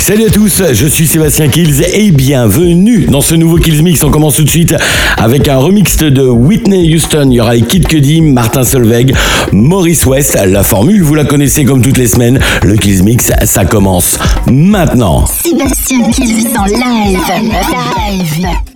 Salut à tous, je suis Sébastien Kills et bienvenue dans ce nouveau Kills Mix. On commence tout de suite avec un remix de Whitney Houston. Il y aura Kid Cudi, Martin Solveig, Maurice West. La formule, vous la connaissez comme toutes les semaines. Le Kills Mix, ça commence maintenant. Sébastien Kills en live. live.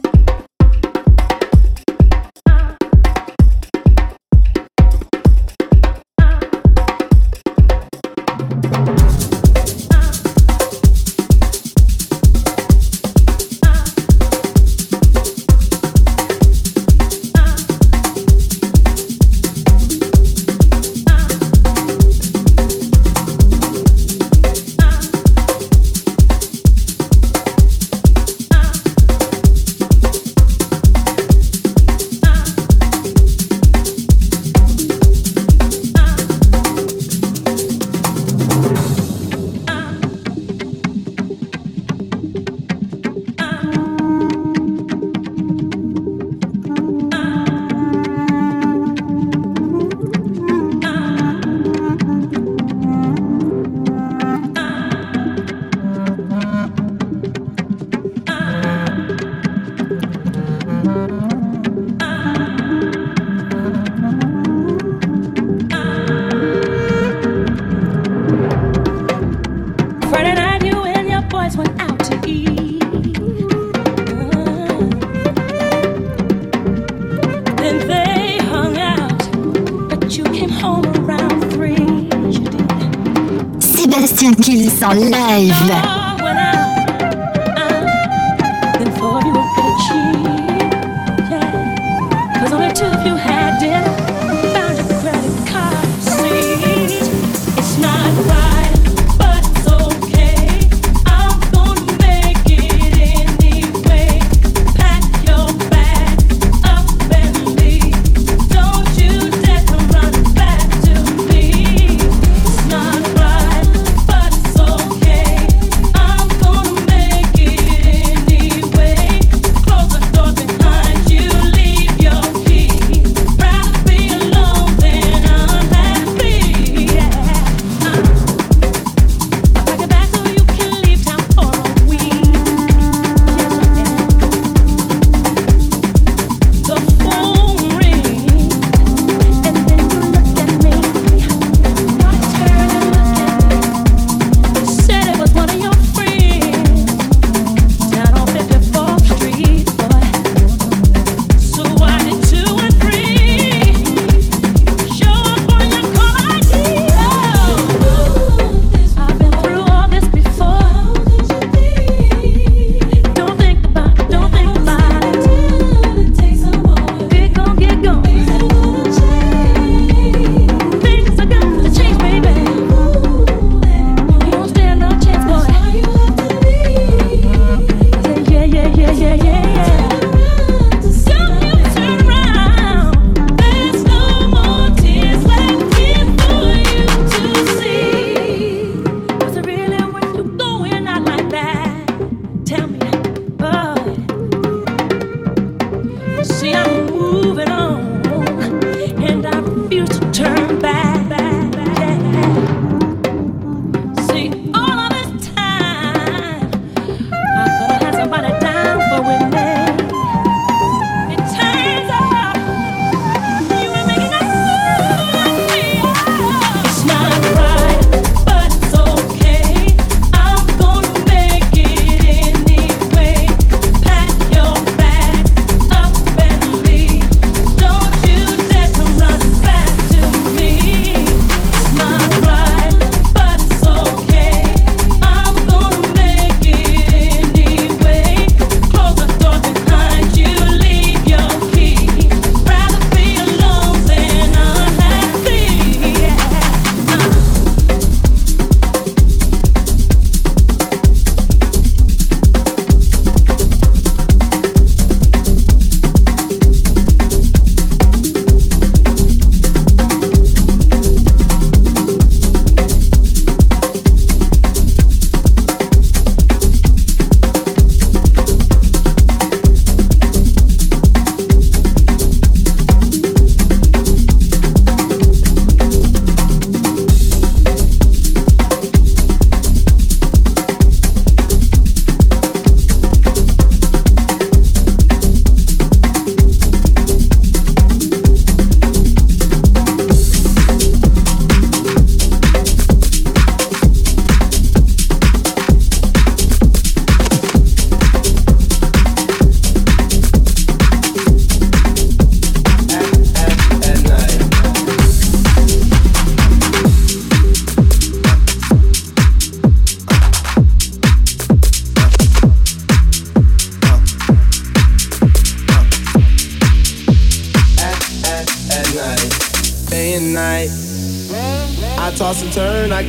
Kills en live.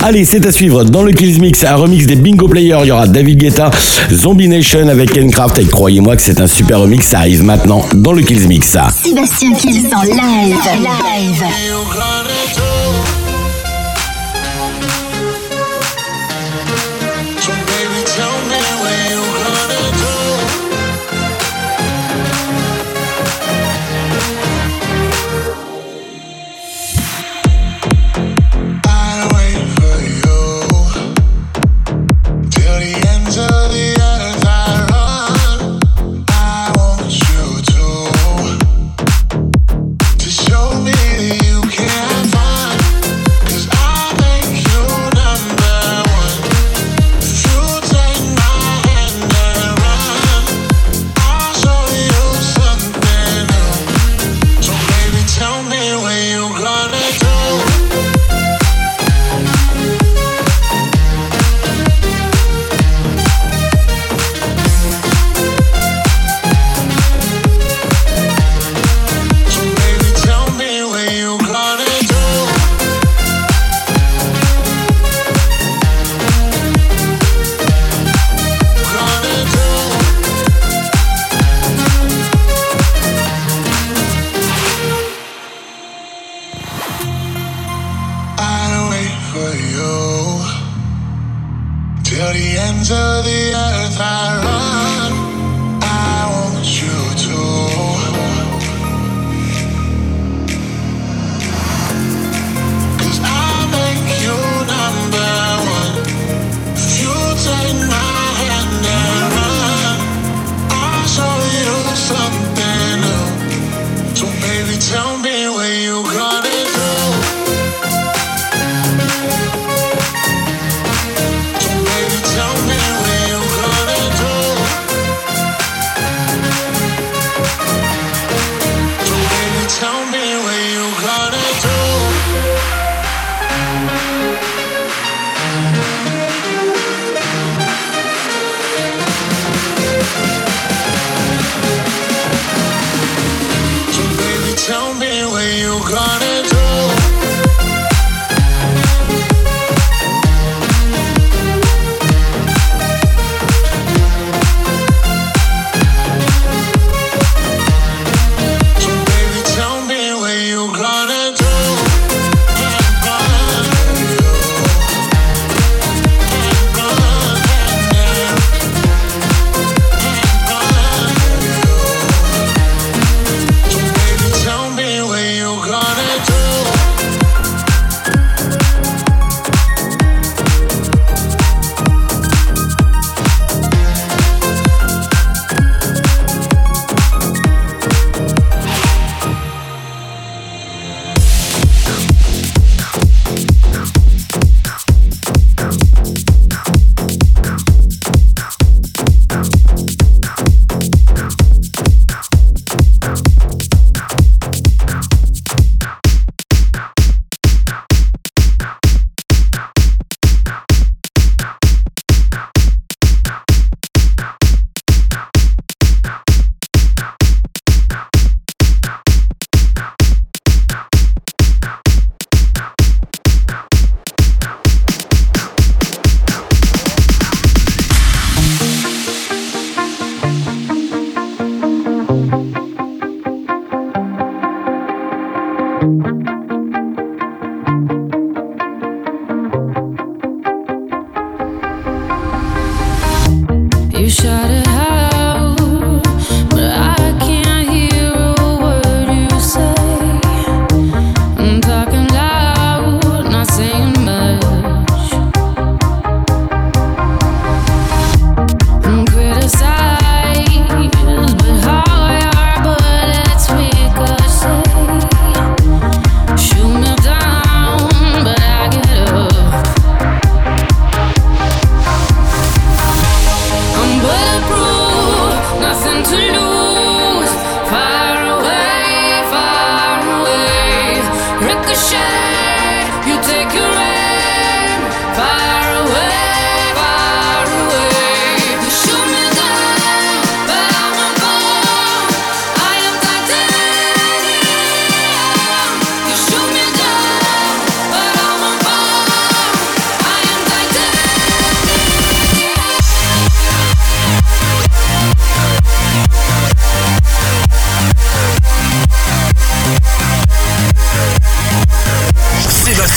Allez, c'est à suivre dans le Kills Mix, un remix des Bingo Players. Il y aura David Guetta, Zombie Nation avec Kencraft. Et croyez-moi que c'est un super remix. Ça arrive maintenant dans le Kills Mix. Sébastien Kills en live. live.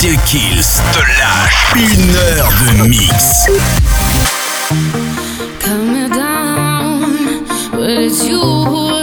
DJ Kills te lâche une heure de mix. Come down with you.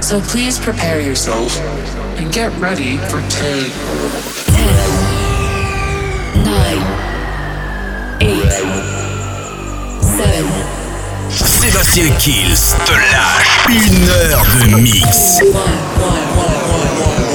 So please prepare yourself and get ready for 10, 10 9, 8, 7. Sébastien Kills te lâche. Une heure de mix. Remember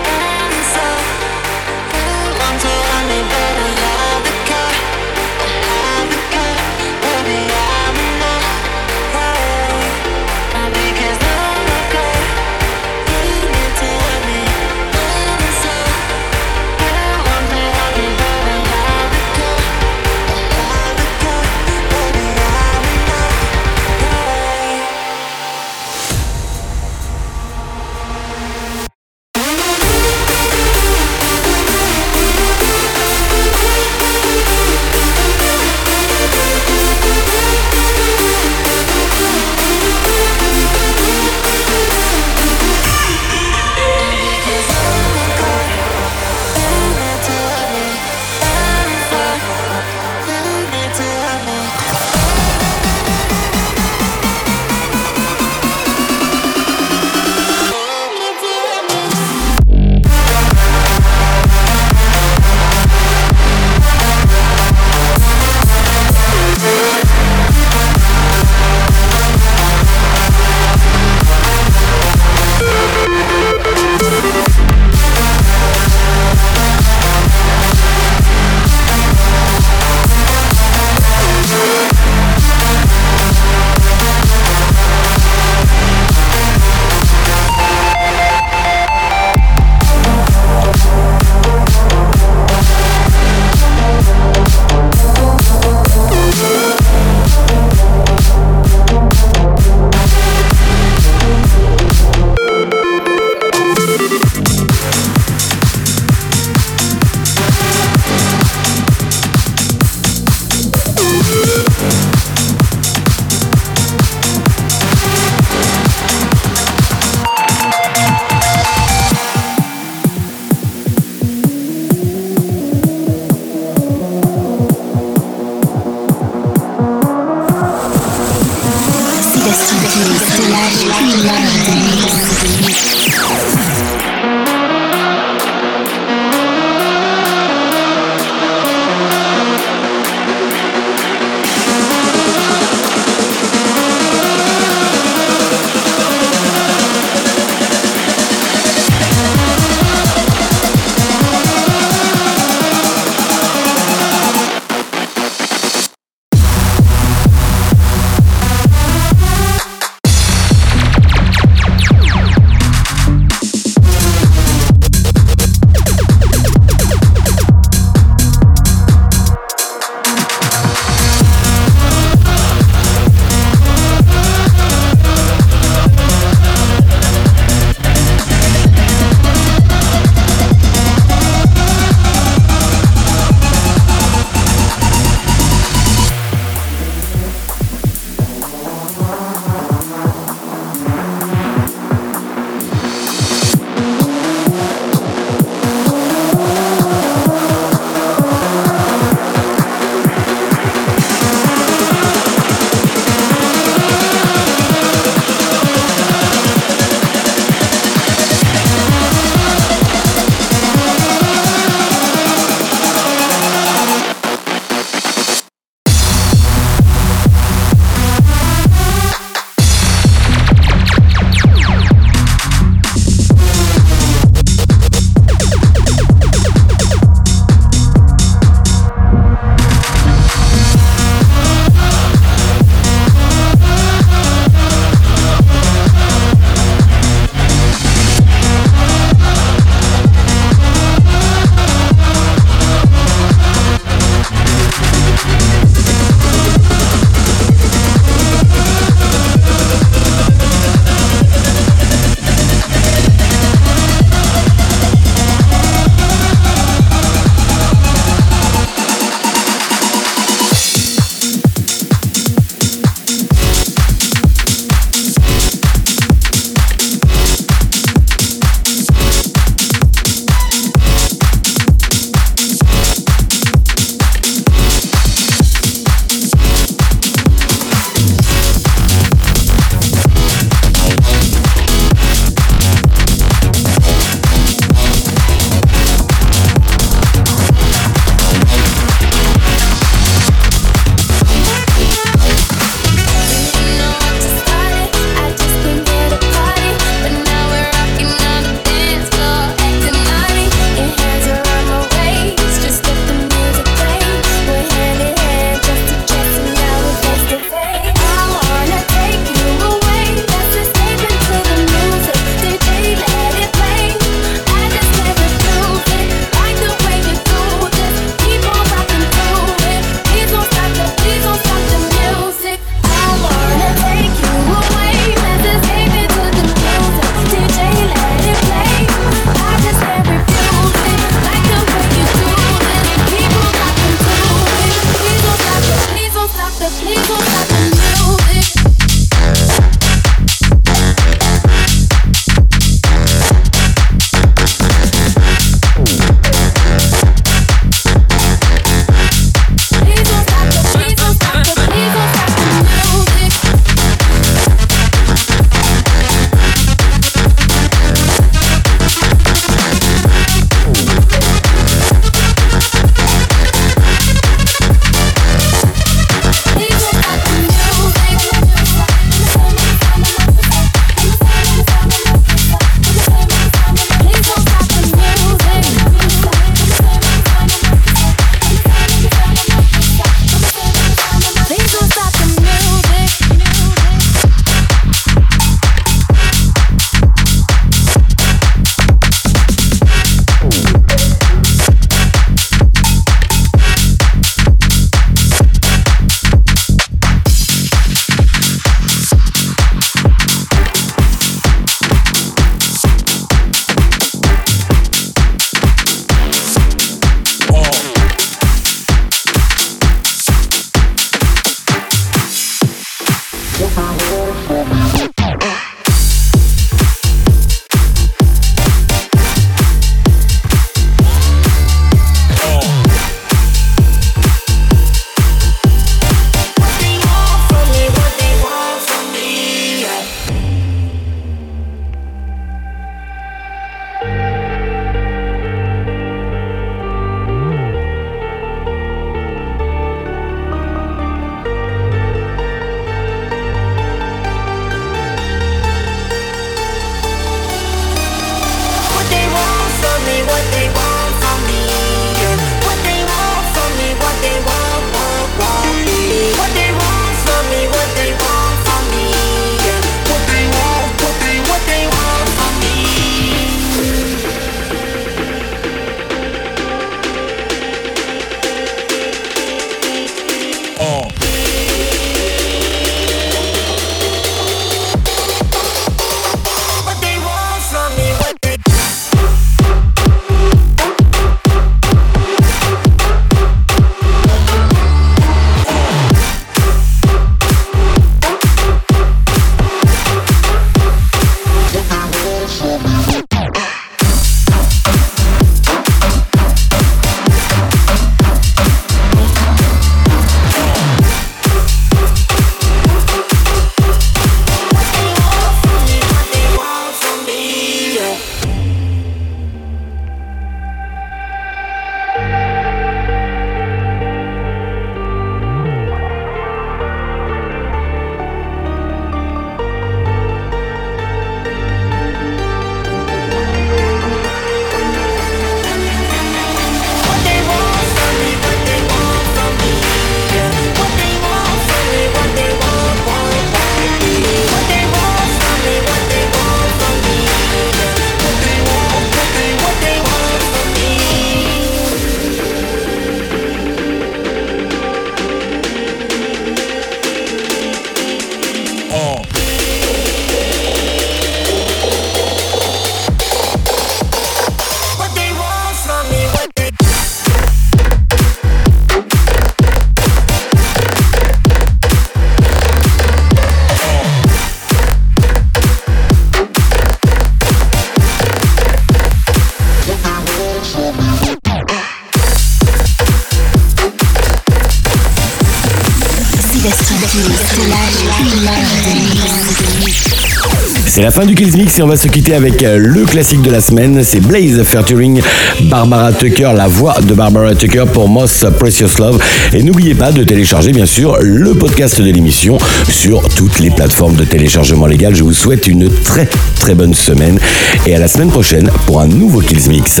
la fin du Kills Mix et on va se quitter avec euh, le classique de la semaine. C'est Blaze featuring Barbara Tucker, la voix de Barbara Tucker pour Moss Precious Love. Et n'oubliez pas de télécharger bien sûr le podcast de l'émission sur toutes les plateformes de téléchargement légal. Je vous souhaite une très très bonne semaine et à la semaine prochaine pour un nouveau Kills Mix.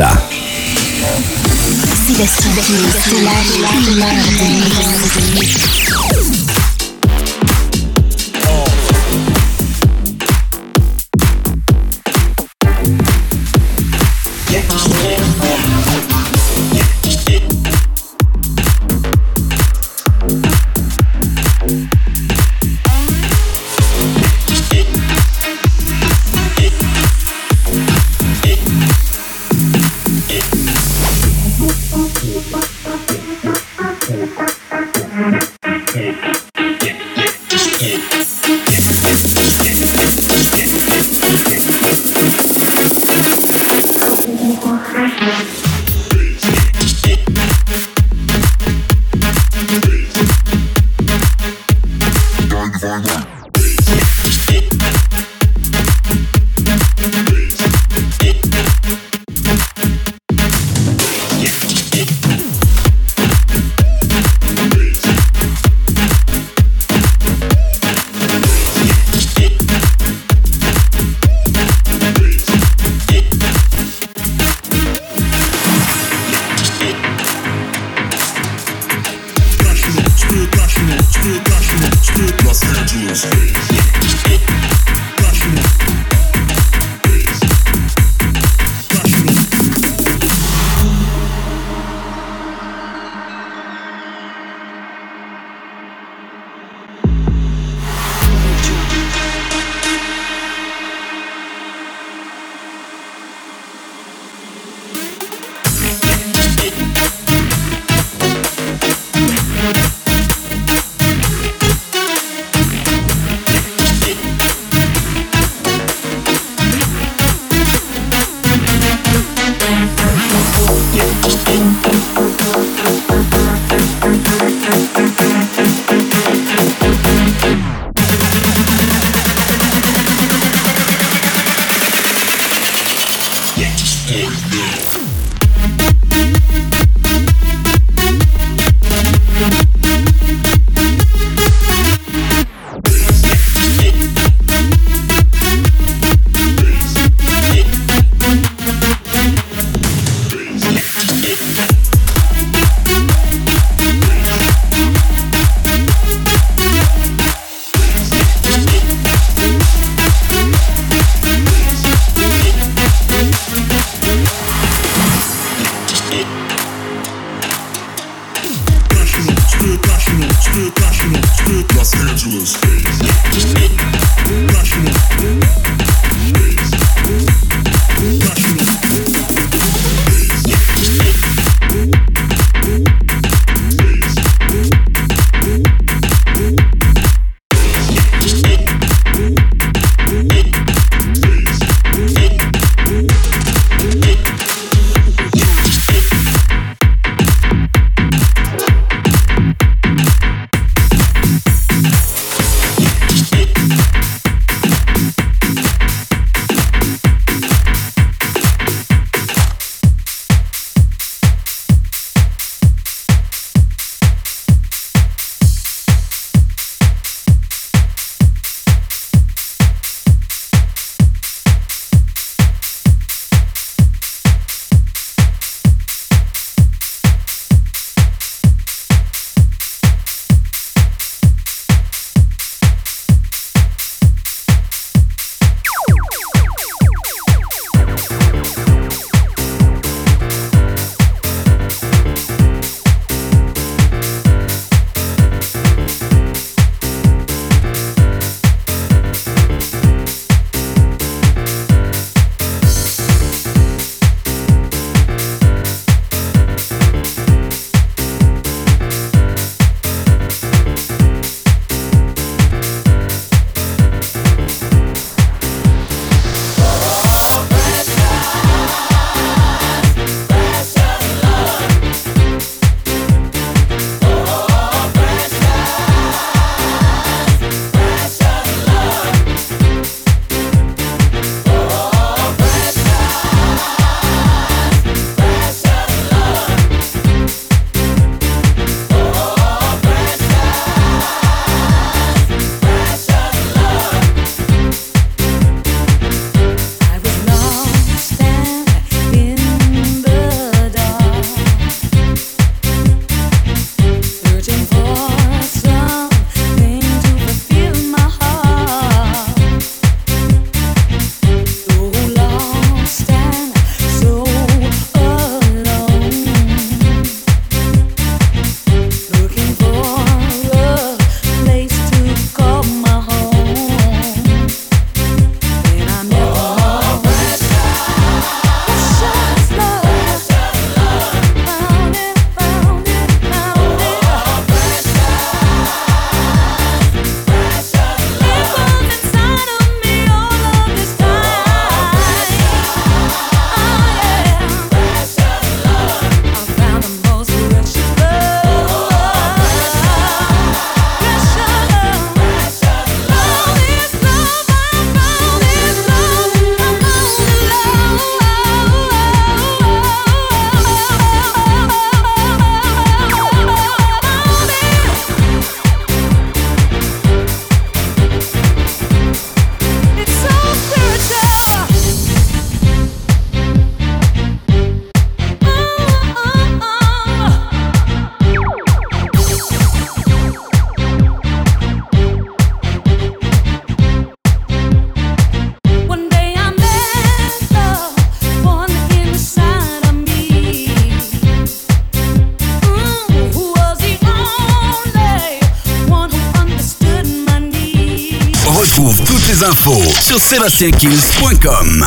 sébastienkills.com.